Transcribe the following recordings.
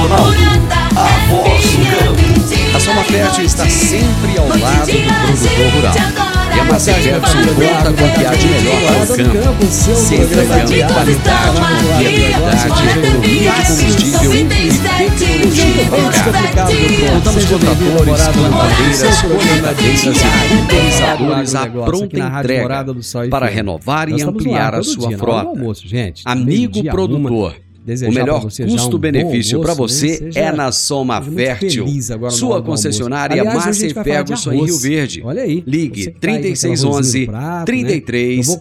Ronaldo, a voz do campo. A Soma Fértil está sempre ao lado do produtor rural. E a Massa Ferguson conta com o que há de melhor para o campo, sempre entregando qualidade, viabilidade, economia de combustível e tecnologia aplicada. Contamos com tratores, plantadeiras, colheitadeiras e pulverizadores à pronta entrega para renovar e ampliar a sua frota. Amigo produtor. O melhor custo-benefício para você né? é na Soma Fértil. Sua concessionária Aliás, Massa e Ferguson em Rio Verde. Olha aí. Ligue 3611 3300.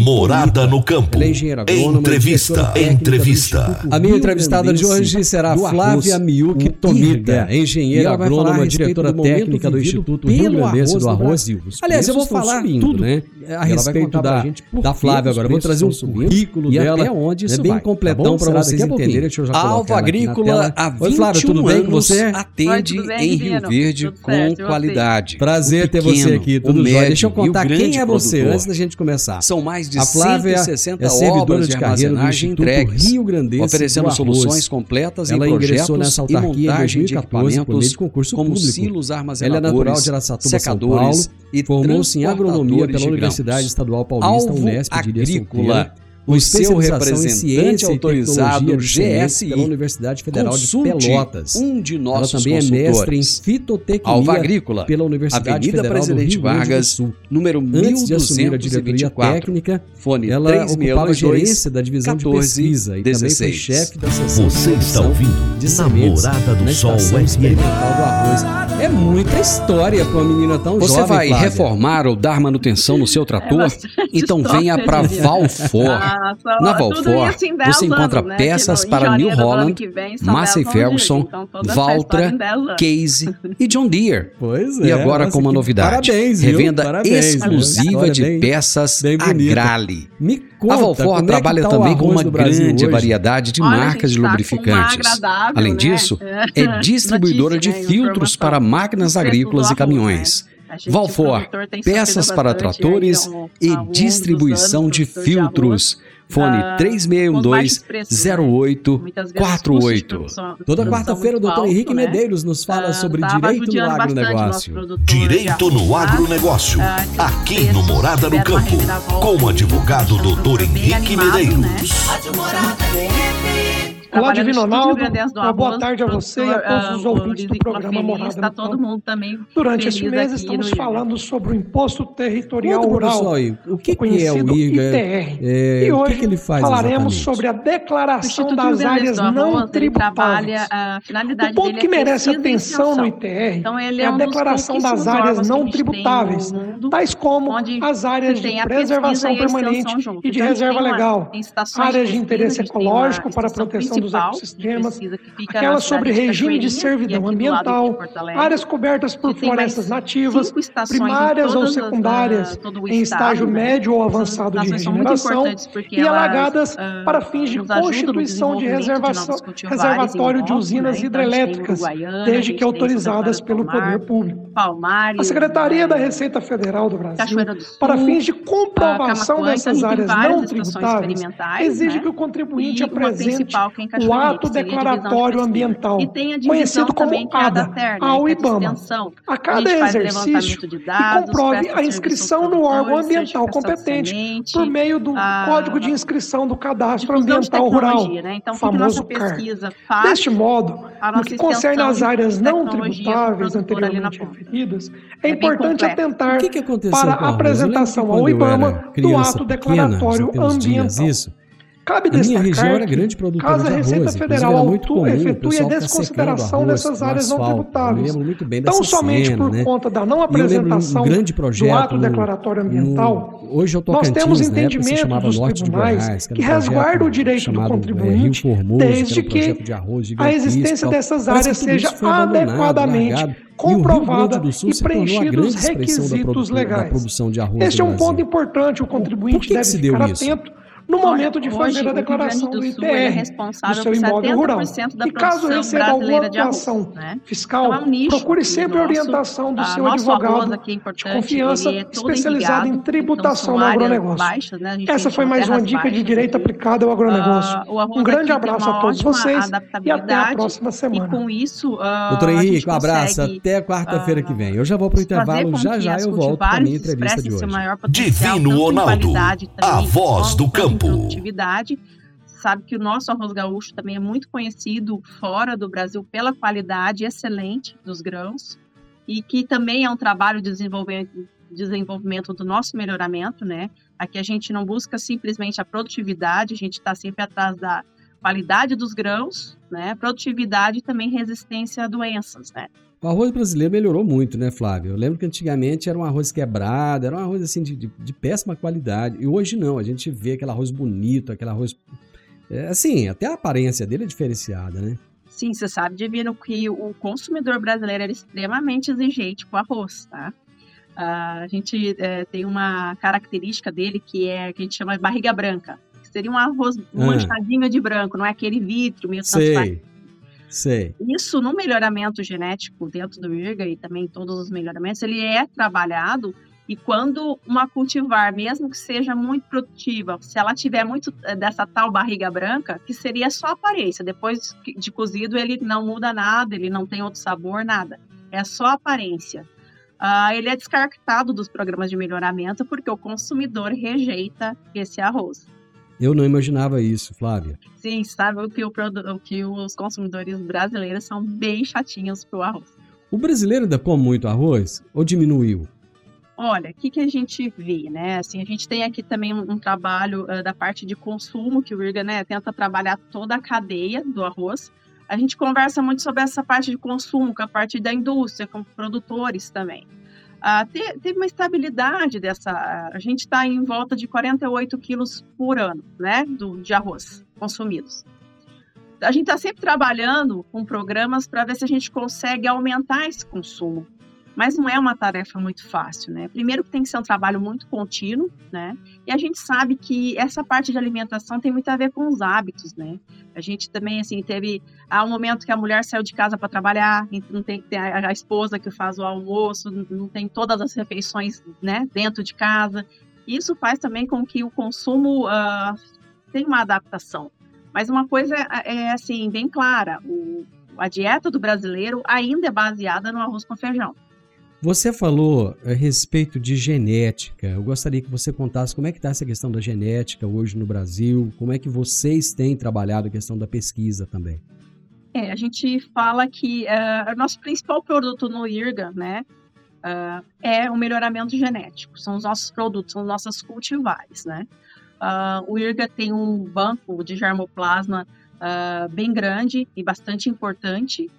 Morada no campo. Entrevista. Entrevista. A minha entrevistada de hoje será Flávia Miuk Tomita, engenheira agrônoma, diretora técnica do Instituto Rio Grandense do Arroz. Aliás, eu vou falar tudo né, a respeito da, da Flávia agora. Eu vou trazer um currículo dela. Até onde isso bem completão tá para vocês entenderem. Deixa eu já a Alva Agrícola há 21 Oi, Flávia, tudo bem com você? atende bem, em Rio Verde com certo, qualidade. Prazer ter você aqui, tudo médio, Deixa eu contar quem é você produtor. antes da gente começar. São mais de a Flávia 160 é servidora de, de carreira do Instituto entregues, Rio Grandense oferecendo soluções completas Ela em ingressou nessa autarquia em 2014 por meio de concurso como público. silos armazenadores, Ela é natural de Araçatuba, São Paulo, e formou-se em agronomia pela Universidade Estadual Paulista, Unesp de Agrícola o seu representante autorizado GSI pela Universidade Federal de Pelotas. Um de nossos Ela também é mestre em fitotecnia Alva Agrícola, pela Universidade Avenida Federal Presidente do Rio Vargas, Sul. número Antes de assumir a diretoria técnica, fone ela ocupava a gerência da divisão 14, de pesquisa e 16. também foi chefe da seção Você está ouvindo de Namorada do Sol Experimental do Arroz. É muita história para uma menina tão Você jovem. Você vai Flávia. reformar ou dar manutenção no seu trator? É então venha para Valfor. Ah, Na Valfor, assim, você encontra anos, né? peças para New Holland, Massey Ferguson, então, Valtra, Case e John Deere. Pois é. E agora com uma novidade. Parabéns, Revenda Parabéns, exclusiva de bem, peças bem Agrale. Me conta, a Valfor trabalha é tá também com uma grande variedade de Olha, marcas de tá lubrificantes. Além né? disso, é distribuidora Notícia, de né? filtros para máquinas agrícolas e caminhões. Valfor, peças para tratores e distribuição de filtros. Fone uh, 3612-0848. Toda quarta-feira o doutor Henrique né? Medeiros nos fala uh, sobre direito no agronegócio. Direito no agronegócio. Uh, aqui no Morada no Campo. Com o advogado doutor Henrique Medeiros. Né? Olá, Divino Ronaldo. Uma boa tarde a você e a todos os ouvintes do programa Morada está todo mundo também Durante este mês estamos falando sobre o Imposto Territorial Rural, o que, que é o IGA? ITR. É, e hoje que que ele faz falaremos exatamente? sobre a declaração das áreas não tributáveis. o ponto que merece atenção no ITR então, é, é a declaração das áreas não tributáveis, tais como as áreas de preservação permanente e de reserva legal, áreas de interesse ecológico para a proteção dos ecossistemas, aquela sobre regime de servidão ambiental, áreas cobertas por florestas nativas, primárias ou secundárias, uh, em estágio médio ou avançado de regeneração, e alagadas uh, para fins de constituição de reservatório de usinas hidrelétricas, desde que autorizadas pelo poder público. A Secretaria da Receita Federal do Brasil, para fins de comprovação dessas áreas não tributáveis, exige né? que o contribuinte apresente o ato declaratório ambiental, conhecido como ADA, ao IBAMA. A cada exercício, de dados, e comprove a inscrição no órgão ambiental competente por meio do Código de Inscrição do Cadastro Ambiental Rural, né? então, famoso CAR. Deste modo, no que concerne às áreas não tributáveis anteriormente referidas, é, é importante atentar que que para a apresentação ao IBAMA do ato declaratório ambiental. Isso, Cabe a minha região era grande produtora caso a Receita Federal era muito comum, efetue a desconsideração dessas áreas não tributáveis. Tão somente cena, por né? conta da não apresentação um grande projeto, do ato declaratório ambiental, no, hoje eu nós temos entendimento dos tribunais Goiás, que, que resguarda o direito do contribuinte é, Formoso, desde que a existência dessas áreas seja adequadamente comprovada e preenchidos os requisitos legais. Este é um ponto importante, o contribuinte deve ficar atento no momento de fazer a declaração do, do ITR, é do seu imóvel rural. E caso receba alguma atuação né? fiscal, então, é um nicho, procure sempre a orientação do seu advogado de confiança é especializado em tributação no agronegócio. Baixas, né? Essa foi mais uma dica de direito aplicado ao agronegócio. Uh, um grande abraço a todos vocês e até a próxima semana. E com isso, uh, Doutor Henrique, um abraço até quarta-feira que vem. Eu já vou para o intervalo, já já eu volto para a minha entrevista de hoje. Divino Ronaldo, a voz do campo. Produtividade sabe que o nosso arroz gaúcho também é muito conhecido fora do Brasil pela qualidade excelente dos grãos e que também é um trabalho de desenvolvimento, desenvolvimento do nosso melhoramento, né? Aqui a gente não busca simplesmente a produtividade, a gente está sempre atrás da qualidade dos grãos, né? Produtividade e também resistência a doenças, né? O arroz brasileiro melhorou muito, né, Flávio? Eu lembro que antigamente era um arroz quebrado, era um arroz assim de, de, de péssima qualidade. E hoje não, a gente vê aquele arroz bonito, aquele arroz. É, assim, até a aparência dele é diferenciada, né? Sim, você sabe, Divino, que o consumidor brasileiro era extremamente exigente com arroz, tá? Uh, a gente é, tem uma característica dele que é que a gente chama de barriga branca. seria um arroz ah. manchadinho de branco, não é aquele vidro meio transparente. Isso no melhoramento genético dentro do IRGA e também todos os melhoramentos, ele é trabalhado e quando uma cultivar, mesmo que seja muito produtiva, se ela tiver muito eh, dessa tal barriga branca, que seria só aparência, depois de cozido ele não muda nada, ele não tem outro sabor, nada. É só aparência. Uh, ele é descartado dos programas de melhoramento porque o consumidor rejeita esse arroz. Eu não imaginava isso, Flávia. Sim, sabe que, o, que os consumidores brasileiros são bem chatinhos pro arroz. O brasileiro ainda come muito arroz ou diminuiu? Olha, o que, que a gente vê, né? Assim, a gente tem aqui também um, um trabalho uh, da parte de consumo, que o IRGA né, tenta trabalhar toda a cadeia do arroz. A gente conversa muito sobre essa parte de consumo, com a parte da indústria, com produtores também ah, teve uma estabilidade dessa. A gente está em volta de 48 quilos por ano, né, do, de arroz consumidos. A gente está sempre trabalhando com programas para ver se a gente consegue aumentar esse consumo mas não é uma tarefa muito fácil, né? Primeiro que tem que ser um trabalho muito contínuo, né? E a gente sabe que essa parte de alimentação tem muito a ver com os hábitos, né? A gente também, assim, teve há um momento que a mulher saiu de casa para trabalhar, não tem que ter a, esposa que faz o almoço, não tem todas as refeições, né, dentro de casa. Isso faz também com que o consumo uh, tenha uma adaptação. Mas uma coisa é, é assim, bem clara, o, a dieta do brasileiro ainda é baseada no arroz com feijão. Você falou a respeito de genética. Eu gostaria que você contasse como é que está essa questão da genética hoje no Brasil, como é que vocês têm trabalhado a questão da pesquisa também. É, a gente fala que uh, o nosso principal produto no IRGA, né, uh, é o melhoramento genético. São os nossos produtos, são nossas cultivares, né. Uh, o IRGA tem um banco de germoplasma bem grande e bastante importante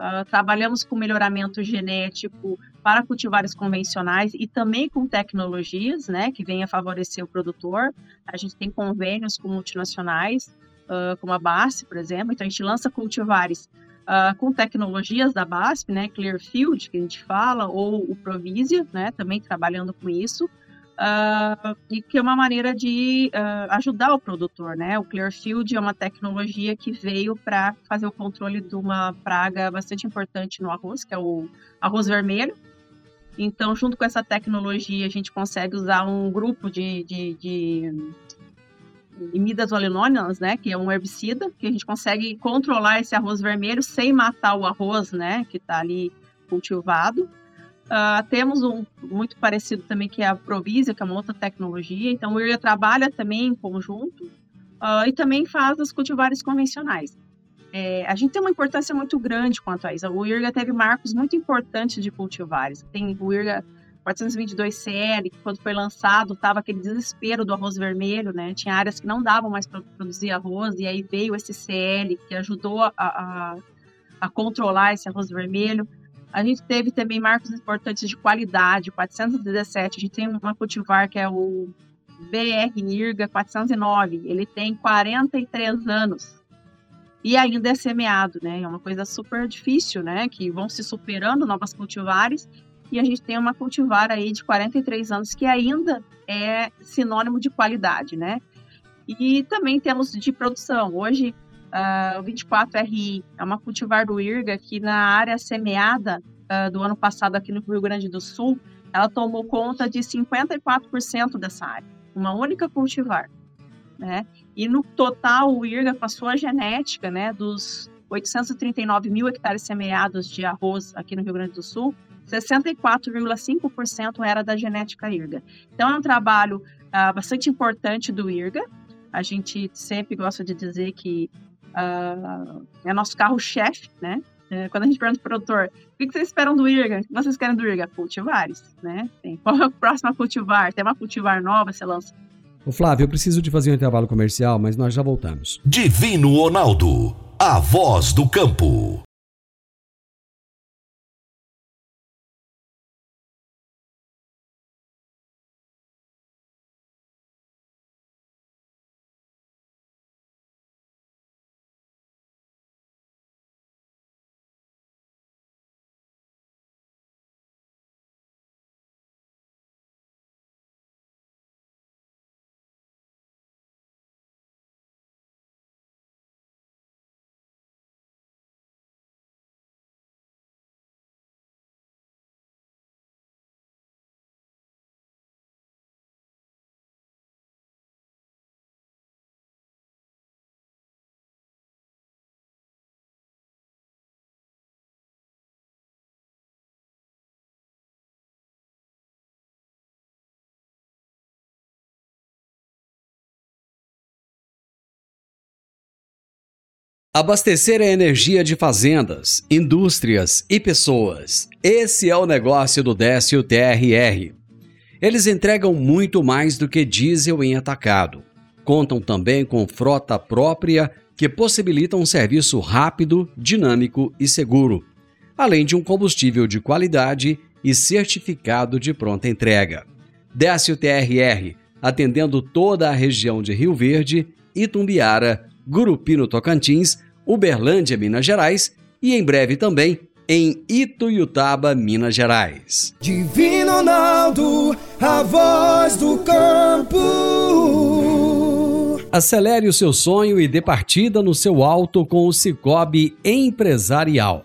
Uh, trabalhamos com melhoramento genético para cultivares convencionais e também com tecnologias, né, que venha favorecer o produtor. A gente tem convênios com multinacionais, uh, como a BASF, por exemplo. Então, a gente lança cultivares uh, com tecnologias da BASF, né, Clearfield, que a gente fala, ou o Provisia, né, também trabalhando com isso uh, e que é uma maneira de uh, ajudar o produtor, né? O Clearfield é uma tecnologia que veio para fazer o controle de uma praga bastante importante no arroz, que é o arroz vermelho. Então, junto com essa tecnologia, a gente consegue usar um grupo de, de, de imidazolinônias, né, que é um herbicida, que a gente consegue controlar esse arroz vermelho sem matar o arroz, né, que está ali cultivado. Uh, temos um muito parecido também que é a Provisia, que é uma outra tecnologia. Então, o IRIA trabalha também em conjunto uh, e também faz os cultivares convencionais. É, a gente tem uma importância muito grande quanto a isso. O IRGA teve marcos muito importantes de cultivares. Tem o IRGA 422CL, que quando foi lançado, estava aquele desespero do arroz vermelho, né? Tinha áreas que não davam mais para produzir arroz, e aí veio esse CL, que ajudou a, a, a controlar esse arroz vermelho. A gente teve também marcos importantes de qualidade, 417. A gente tem uma cultivar que é o BR Nirga 409. Ele tem 43 anos e ainda é semeado, né? É uma coisa super difícil, né? Que vão se superando novas cultivares e a gente tem uma cultivar aí de 43 anos que ainda é sinônimo de qualidade, né? E também temos de produção. Hoje, uh, o 24RI é uma cultivar do IRGA que na área semeada uh, do ano passado aqui no Rio Grande do Sul, ela tomou conta de 54% dessa área, uma única cultivar. Né? E no total, o IRGA, com a sua genética, né, dos 839 mil hectares semeados de arroz aqui no Rio Grande do Sul, 64,5% era da genética IRGA. Então, é um trabalho uh, bastante importante do IRGA. A gente sempre gosta de dizer que uh, é nosso carro-chefe, né? É, quando a gente pergunta para o produtor, o que vocês esperam do IRGA? O que vocês querem do IRGA? Cultivares, né? Tem. Qual é a próxima cultivar? Tem uma cultivar nova, você lança. Ô Flávio, eu preciso de fazer um intervalo comercial, mas nós já voltamos. Divino Ronaldo, a voz do campo. Abastecer a energia de fazendas, indústrias e pessoas. Esse é o negócio do Décio TRR. Eles entregam muito mais do que diesel em atacado. Contam também com frota própria que possibilita um serviço rápido, dinâmico e seguro, além de um combustível de qualidade e certificado de pronta entrega. Décio TRR, atendendo toda a região de Rio Verde, Itumbiara, Gurupi no Tocantins, Uberlândia, Minas Gerais e em breve também em Ituiutaba, Minas Gerais. Divino Ronaldo, a voz do campo. Acelere o seu sonho e dê partida no seu alto com o Cicobi Empresarial.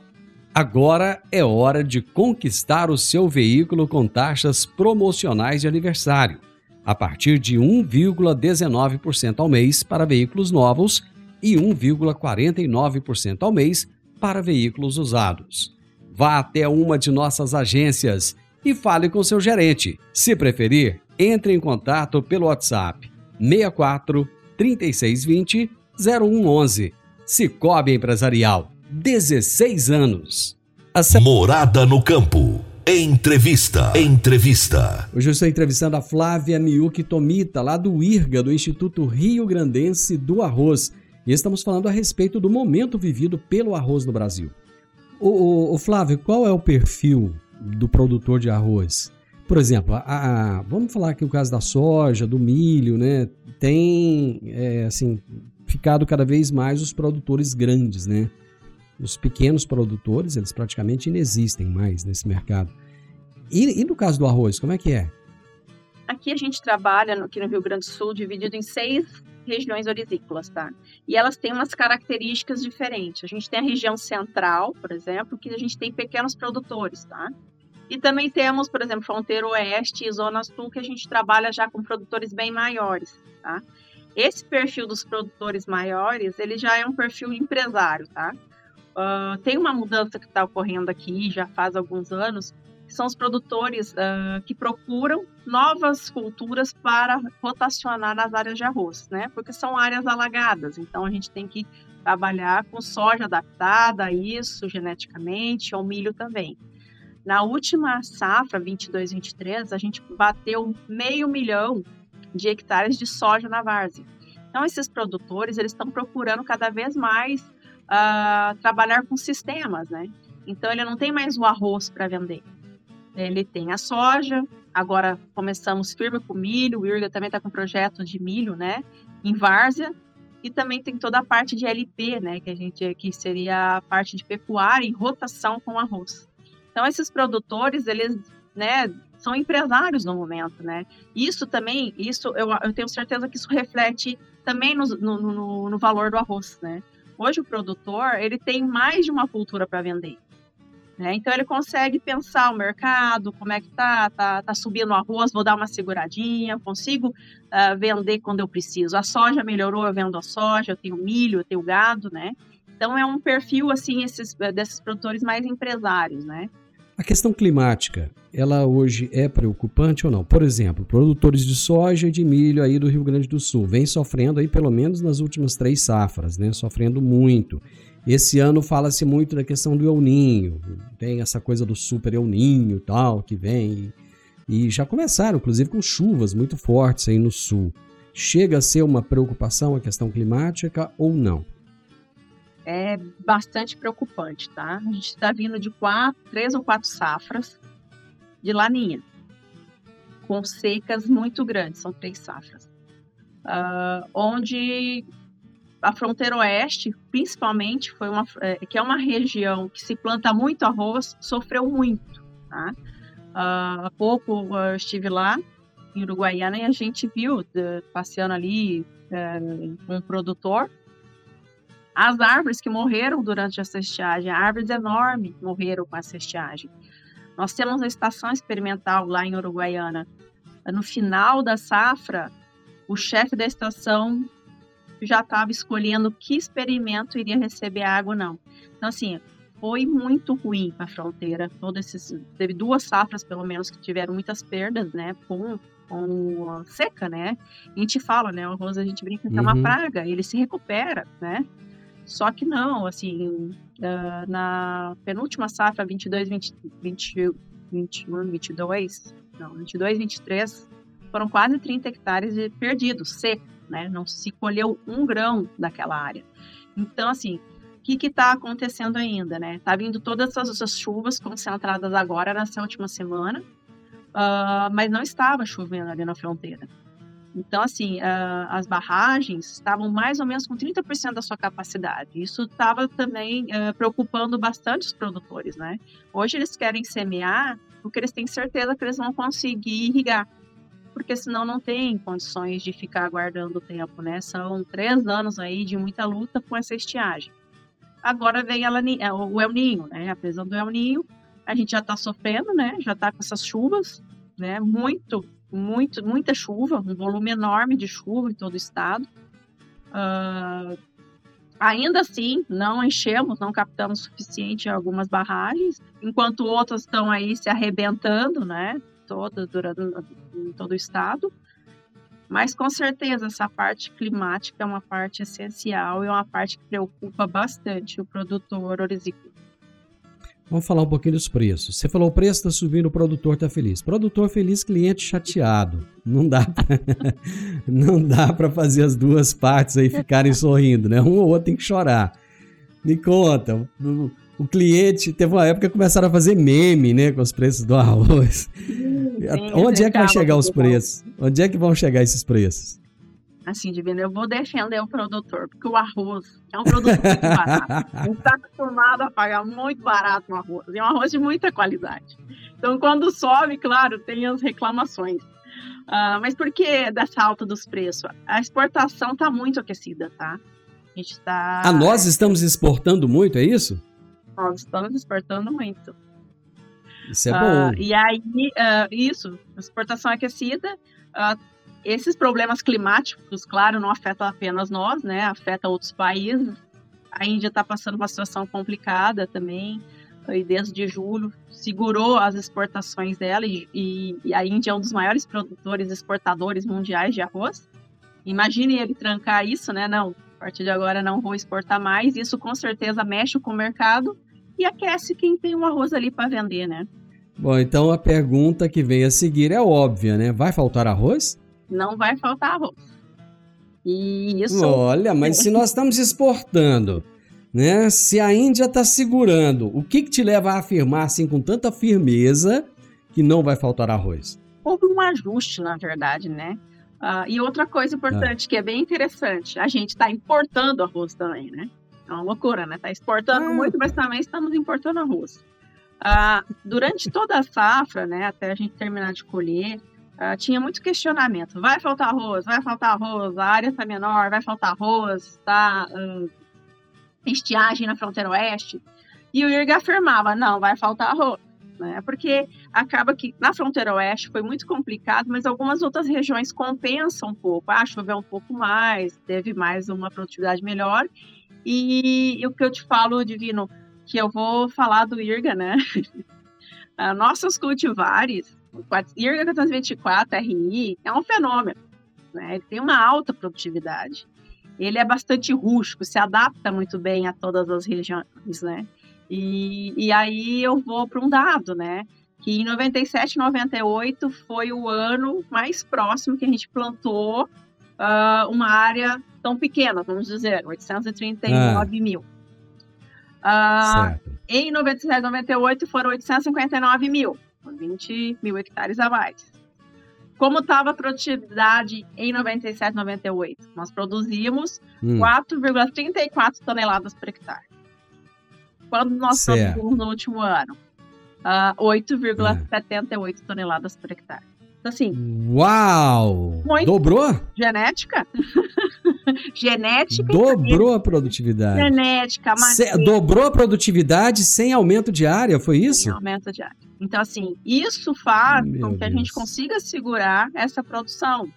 Agora é hora de conquistar o seu veículo com taxas promocionais de aniversário, a partir de 1,19% ao mês para veículos novos e 1,49% ao mês para veículos usados. Vá até uma de nossas agências e fale com seu gerente. Se preferir, entre em contato pelo WhatsApp 64 3620 0111. Cicobi Empresarial, 16 anos. Morada no campo. Entrevista. Entrevista. Hoje eu estou entrevistando a Flávia Miuki Tomita, lá do IRGA, do Instituto Rio Grandense do Arroz. E estamos falando a respeito do momento vivido pelo arroz no Brasil. O, o, o Flávio, qual é o perfil do produtor de arroz? Por exemplo, a, a, vamos falar aqui o caso da soja, do milho, né? Tem, é, assim, ficado cada vez mais os produtores grandes, né? Os pequenos produtores, eles praticamente inexistem mais nesse mercado. E, e no caso do arroz, como é que é? Aqui a gente trabalha aqui no Rio Grande do Sul dividido em seis regiões orizícolas, tá? E elas têm umas características diferentes. A gente tem a região central, por exemplo, que a gente tem pequenos produtores, tá? E também temos, por exemplo, fronteira oeste e zona sul, que a gente trabalha já com produtores bem maiores, tá? Esse perfil dos produtores maiores, ele já é um perfil empresário, tá? Uh, tem uma mudança que está ocorrendo aqui já faz alguns anos, são os produtores uh, que procuram novas culturas para rotacionar nas áreas de arroz, né? Porque são áreas alagadas, então a gente tem que trabalhar com soja adaptada a isso geneticamente, ao milho também. Na última safra, 22-23, a gente bateu meio milhão de hectares de soja na várzea. Então, esses produtores, eles estão procurando cada vez mais uh, trabalhar com sistemas, né? Então, ele não tem mais o arroz para vender. Ele tem a soja, agora começamos firme com milho, o IRGA também está com projeto de milho, né, em várzea, e também tem toda a parte de LP, né, que a gente que seria a parte de pecuária em rotação com arroz. Então esses produtores, eles, né, são empresários no momento, né? Isso também, isso eu, eu tenho certeza que isso reflete também no, no, no, no valor do arroz, né? Hoje o produtor ele tem mais de uma cultura para vender. Né? Então ele consegue pensar o mercado, como é que tá, tá, tá subindo o arroz, vou dar uma seguradinha, consigo uh, vender quando eu preciso. A soja melhorou, eu vendo a soja, eu tenho milho, eu tenho gado, né? Então é um perfil assim esses, desses produtores mais empresários, né? A questão climática, ela hoje é preocupante ou não? Por exemplo, produtores de soja e de milho aí do Rio Grande do Sul vem sofrendo aí pelo menos nas últimas três safras, né? Sofrendo muito. Esse ano fala-se muito da questão do El Ninho, tem essa coisa do super El Ninho tal que vem e já começaram, inclusive com chuvas muito fortes aí no sul. Chega a ser uma preocupação a questão climática ou não? É bastante preocupante, tá? A gente está vindo de quatro, três ou quatro safras de laninha, com secas muito grandes, são três safras, uh, onde a fronteira oeste, principalmente, foi uma, é, que é uma região que se planta muito arroz, sofreu muito. Tá? Uh, há pouco eu estive lá em Uruguaiana e a gente viu, de, passeando ali uh, um produtor, as árvores que morreram durante essa estiagem, árvores enormes morreram com essa estiagem. Nós temos a estação experimental lá em Uruguaiana. No final da safra, o chefe da estação já estava escolhendo que experimento iria receber água ou não. Então, assim, foi muito ruim para a fronteira. Todo esses, teve duas safras, pelo menos, que tiveram muitas perdas, né? Com, com seca, né? A gente fala, né? O arroz a gente brinca que é uma uhum. praga, ele se recupera, né? Só que não, assim, uh, na penúltima safra, 22, 20, 20, 21, 22, não, 22, 23, foram quase 30 hectares perdidos, secos né? Não se colheu um grão daquela área. Então, assim, o que está acontecendo ainda, né? Tá vindo todas essas chuvas concentradas agora nessa última semana, uh, mas não estava chovendo ali na fronteira. Então, assim, uh, as barragens estavam mais ou menos com 30% da sua capacidade. Isso estava também uh, preocupando bastante os produtores, né? Hoje eles querem semear porque eles têm certeza que eles vão conseguir irrigar porque senão não tem condições de ficar aguardando o tempo, né? São três anos aí de muita luta com essa estiagem. Agora vem ela, é, o El Ninho, né? Apesar do El Ninho, a gente já está sofrendo, né? Já está com essas chuvas, né? Muito, muito, muita chuva, um volume enorme de chuva em todo o estado. Uh, ainda assim, não enchemos, não captamos suficiente algumas barragens, enquanto outras estão aí se arrebentando, né? Toda, durante, em todo o estado. Mas com certeza essa parte climática é uma parte essencial e é uma parte que preocupa bastante o produtor orizícola. Vamos falar um pouquinho dos preços. Você falou o preço está subindo, o produtor está feliz. Produtor feliz, cliente chateado. Não dá pra, não dá para fazer as duas partes aí ficarem sorrindo, né? Um ou outro tem que chorar. Me conta, o, cliente teve uma época que começaram a fazer meme, né, com os preços do arroz. Sim, Onde é que vai chegar os preços? Onde é que vão chegar esses preços? Assim, Divino, eu vou defender o produtor, porque o arroz é um produto muito barato. A gente está acostumado a pagar muito barato no arroz. E é um arroz de muita qualidade. Então, quando sobe, claro, tem as reclamações. Uh, mas por que dessa alta dos preços? A exportação está muito aquecida, tá? A gente está. Ah, nós estamos exportando muito, é isso? Nós estamos exportando muito. Isso é bom. Uh, e aí, uh, isso, exportação aquecida, uh, esses problemas climáticos, claro, não afetam apenas nós, né? Afeta outros países. A Índia está passando uma situação complicada também, e desde julho segurou as exportações dela, e, e, e a Índia é um dos maiores produtores exportadores mundiais de arroz. Imagine ele trancar isso, né? Não, a partir de agora não vou exportar mais. Isso com certeza mexe com o mercado e aquece quem tem um arroz ali para vender, né? Bom, então a pergunta que vem a seguir é óbvia, né? Vai faltar arroz? Não vai faltar arroz. E isso. Olha, mas se nós estamos exportando, né? Se a Índia está segurando, o que, que te leva a afirmar assim com tanta firmeza que não vai faltar arroz? Houve um ajuste, na verdade, né? Uh, e outra coisa importante ah. que é bem interessante, a gente está importando arroz também, né? É uma loucura, né? Está exportando ah. muito, mas também estamos importando arroz. Ah, durante toda a safra, né, até a gente terminar de colher, uh, tinha muito questionamento. Vai faltar arroz, vai faltar arroz, a área está menor, vai faltar arroz, tá uh, estiagem na fronteira oeste. E o IRGA afirmava, não, vai faltar arroz. Né? Porque acaba que na fronteira oeste foi muito complicado, mas algumas outras regiões compensam um pouco. Ah, choveu um pouco mais, teve mais uma produtividade melhor. E, e o que eu te falo, Divino, que eu vou falar do IRGA, né? Nossos cultivares, IRGA 424 RI, é um fenômeno. Né? Ele tem uma alta produtividade. Ele é bastante rústico, se adapta muito bem a todas as regiões, né? E, e aí eu vou para um dado, né? Que em 97, 98 foi o ano mais próximo que a gente plantou uh, uma área tão pequena, vamos dizer, 839 ah. mil. Uh, em 97, 98 foram 859 mil, 20 mil hectares a mais. Como estava a produtividade em 97, 98? Nós produzimos hum. 4,34 toneladas por hectare. Quando nós certo. produzimos no último ano? Uh, ah, 8,78 é. toneladas por hectare. Então, assim. Uau! Dobrou? Genética? genética. Dobrou a produtividade. Genética, maneira. Dobrou a produtividade sem aumento de área, foi isso? Sem aumento de área. Então, assim, isso faz Meu com que Deus. a gente consiga segurar essa produção.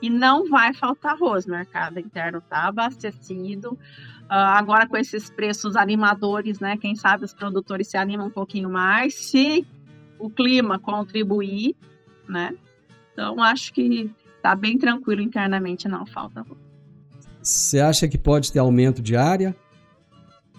E não vai faltar arroz. O mercado interno está abastecido. Uh, agora, com esses preços animadores, né? Quem sabe os produtores se animam um pouquinho mais. Se o clima contribuir, né? Então, acho que está bem tranquilo internamente, não falta. Você acha que pode ter aumento de área?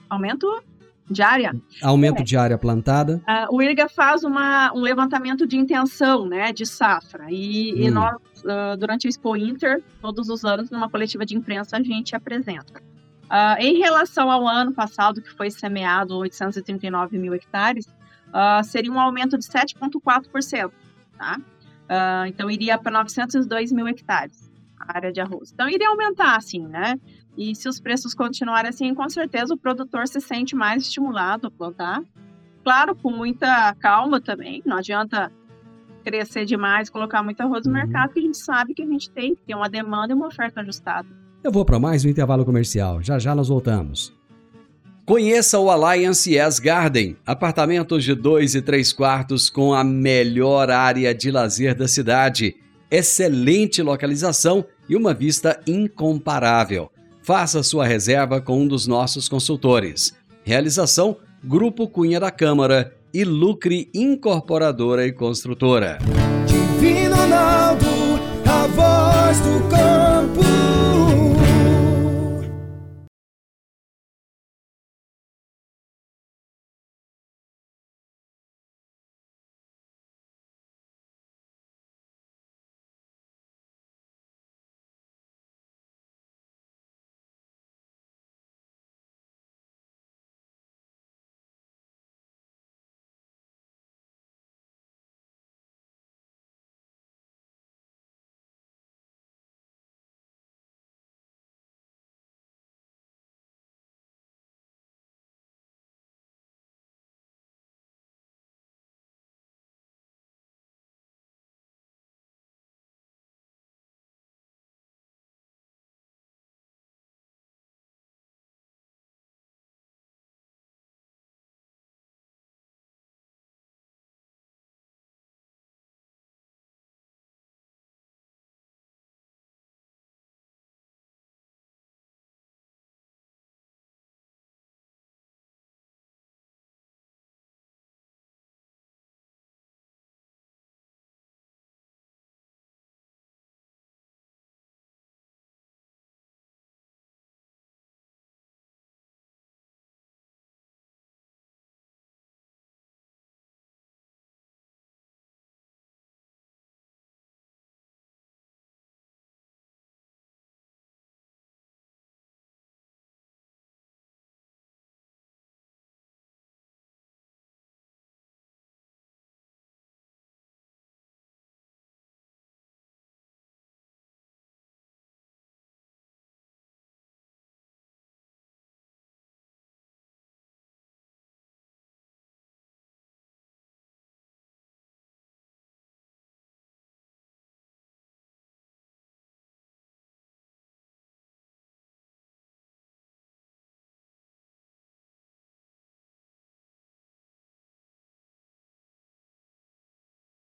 Aumento de área? Aumento é. de área plantada? Uh, o IRGA faz uma, um levantamento de intenção, né, de safra. E, hum. e nós, uh, durante o Expo Inter, todos os anos, numa coletiva de imprensa, a gente apresenta. Uh, em relação ao ano passado, que foi semeado 839 mil hectares, seria um aumento de 7,4%. Tá? Então, iria para 902 mil hectares a área de arroz. Então, iria aumentar, assim, né? E se os preços continuarem assim, com certeza o produtor se sente mais estimulado a plantar. Claro, com muita calma também, não adianta crescer demais, colocar muito arroz no uhum. mercado, que a gente sabe que a gente tem que ter uma demanda e uma oferta ajustada. Eu vou para mais um intervalo comercial. Já já nós voltamos. Conheça o Alliance Yes Garden, apartamentos de 2 e 3 quartos com a melhor área de lazer da cidade, excelente localização e uma vista incomparável. Faça sua reserva com um dos nossos consultores. Realização: Grupo Cunha da Câmara e Lucre Incorporadora e Construtora. Divino Ronaldo, a voz do campo.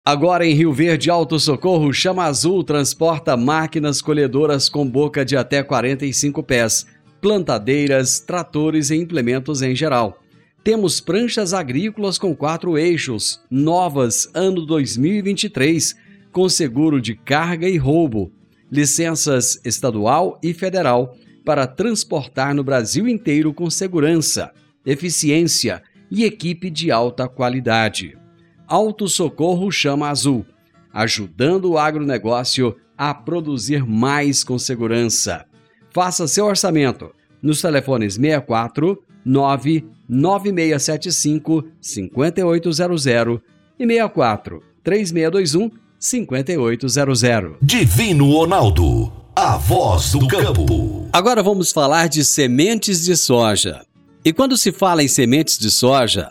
Agora em Rio Verde Alto Socorro, Chama Azul transporta máquinas colhedoras com boca de até 45 pés, plantadeiras, tratores e implementos em geral. Temos pranchas agrícolas com quatro eixos, novas ano 2023, com seguro de carga e roubo, licenças estadual e federal para transportar no Brasil inteiro com segurança, eficiência e equipe de alta qualidade. Auto Socorro Chama Azul, ajudando o agronegócio a produzir mais com segurança. Faça seu orçamento nos telefones 64 99675 5800 e 64 3621 5800. Divino Ronaldo, a voz do campo. Agora vamos falar de sementes de soja. E quando se fala em sementes de soja,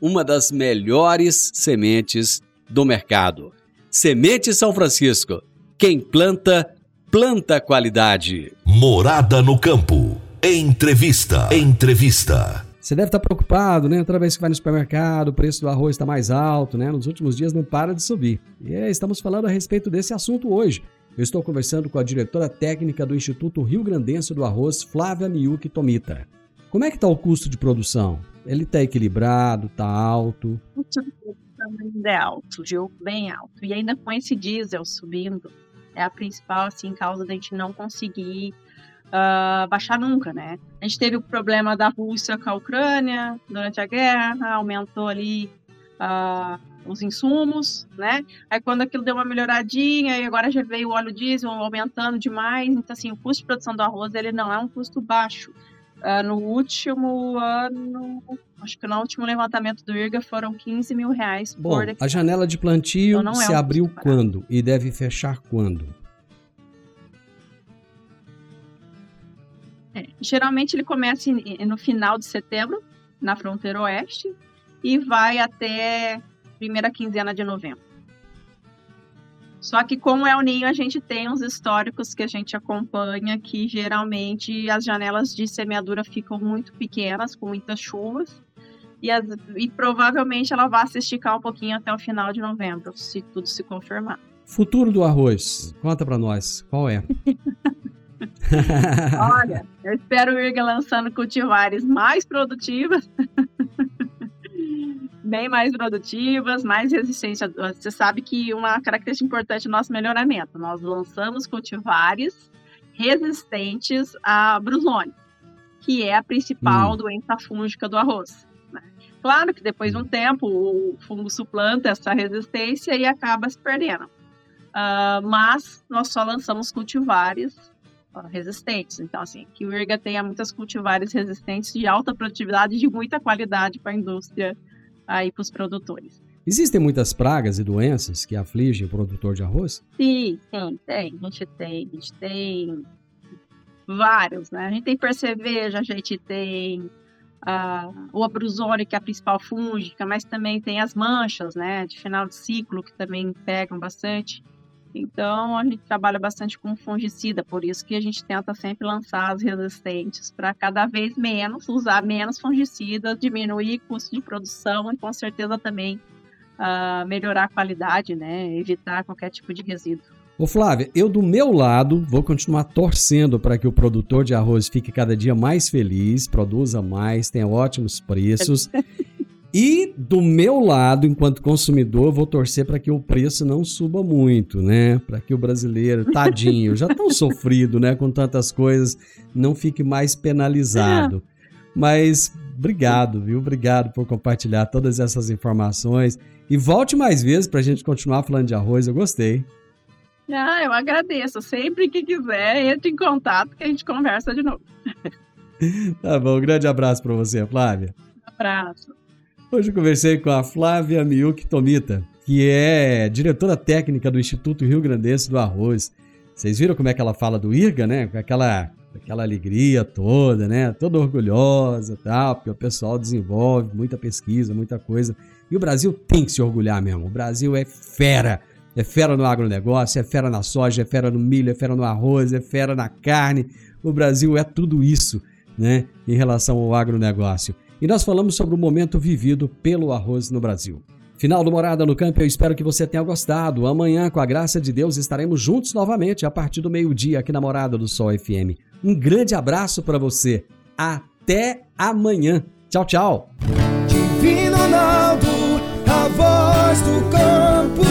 uma das melhores sementes do mercado. Semente São Francisco. Quem planta, planta qualidade. Morada no campo. Entrevista. Entrevista. Você deve estar preocupado, né? Toda vez que vai no supermercado, o preço do arroz está mais alto, né? Nos últimos dias não para de subir. E é, estamos falando a respeito desse assunto hoje. Eu estou conversando com a diretora técnica do Instituto Rio Grandense do Arroz, Flávia Miyuki Tomita. Como é que está o custo de produção? Ele está equilibrado, está alto? O produção ainda é alto, viu? Bem alto. E ainda com esse diesel subindo, é a principal assim, causa da gente não conseguir uh, baixar nunca, né? A gente teve o problema da Rússia com a Ucrânia durante a guerra, aumentou ali uh, os insumos, né? Aí quando aquilo deu uma melhoradinha e agora já veio o óleo diesel aumentando demais, então assim, o custo de produção do arroz ele não é um custo baixo. Uh, no último ano, acho que no último levantamento do IRGA foram 15 mil reais Bom, por A janela de plantio então, se é um abriu quando e deve fechar quando? É, geralmente ele começa no final de setembro, na fronteira oeste, e vai até primeira quinzena de novembro. Só que com o El Ninho a gente tem uns históricos que a gente acompanha que geralmente as janelas de semeadura ficam muito pequenas, com muitas chuvas, e, as, e provavelmente ela vai se esticar um pouquinho até o final de novembro, se tudo se confirmar. Futuro do arroz, conta para nós, qual é? Olha, eu espero ir lançando cultivares mais produtivas bem mais produtivas, mais resistência. Você sabe que uma característica importante do nosso melhoramento, nós lançamos cultivares resistentes à brusone, que é a principal hum. doença fúngica do arroz. Né? Claro que depois de um tempo o fungo suplanta essa resistência e acaba se perdendo. Uh, mas nós só lançamos cultivares uh, resistentes. Então, assim, que o IRGA tenha muitas cultivares resistentes de alta produtividade e de muita qualidade para a indústria aí para os produtores. Existem muitas pragas e doenças que afligem o produtor de arroz? Sim, sim, tem. A gente tem. A gente tem vários, né? A gente tem perceveja, a gente tem uh, o abruzone, que é a principal fúngica, mas também tem as manchas, né? De final de ciclo, que também pegam bastante. Então, a gente trabalha bastante com fungicida, por isso que a gente tenta sempre lançar as resistentes para cada vez menos, usar menos fungicida, diminuir custo de produção e com certeza também uh, melhorar a qualidade, né? Evitar qualquer tipo de resíduo. Ô Flávia, eu do meu lado vou continuar torcendo para que o produtor de arroz fique cada dia mais feliz, produza mais, tenha ótimos preços E do meu lado, enquanto consumidor, vou torcer para que o preço não suba muito, né? Para que o brasileiro, tadinho, já tão sofrido, né, com tantas coisas, não fique mais penalizado. Mas obrigado, viu? Obrigado por compartilhar todas essas informações. E volte mais vezes para a gente continuar falando de arroz, eu gostei. Ah, eu agradeço. Sempre que quiser, entre em contato que a gente conversa de novo. tá bom, um grande abraço para você, Flávia. Um abraço. Hoje conversei com a Flávia Miyuki Tomita, que é diretora técnica do Instituto Rio Grandense do Arroz. Vocês viram como é que ela fala do IRGA, né? Com aquela, aquela alegria toda, né? Toda orgulhosa tal, porque o pessoal desenvolve muita pesquisa, muita coisa. E o Brasil tem que se orgulhar mesmo. O Brasil é fera. É fera no agronegócio, é fera na soja, é fera no milho, é fera no arroz, é fera na carne. O Brasil é tudo isso, né? Em relação ao agronegócio. E nós falamos sobre o momento vivido pelo arroz no Brasil. Final do Morada no Campo, eu espero que você tenha gostado. Amanhã, com a graça de Deus, estaremos juntos novamente a partir do meio-dia aqui na Morada do Sol FM. Um grande abraço para você. Até amanhã. Tchau, tchau. Divino Ronaldo, a voz do campo.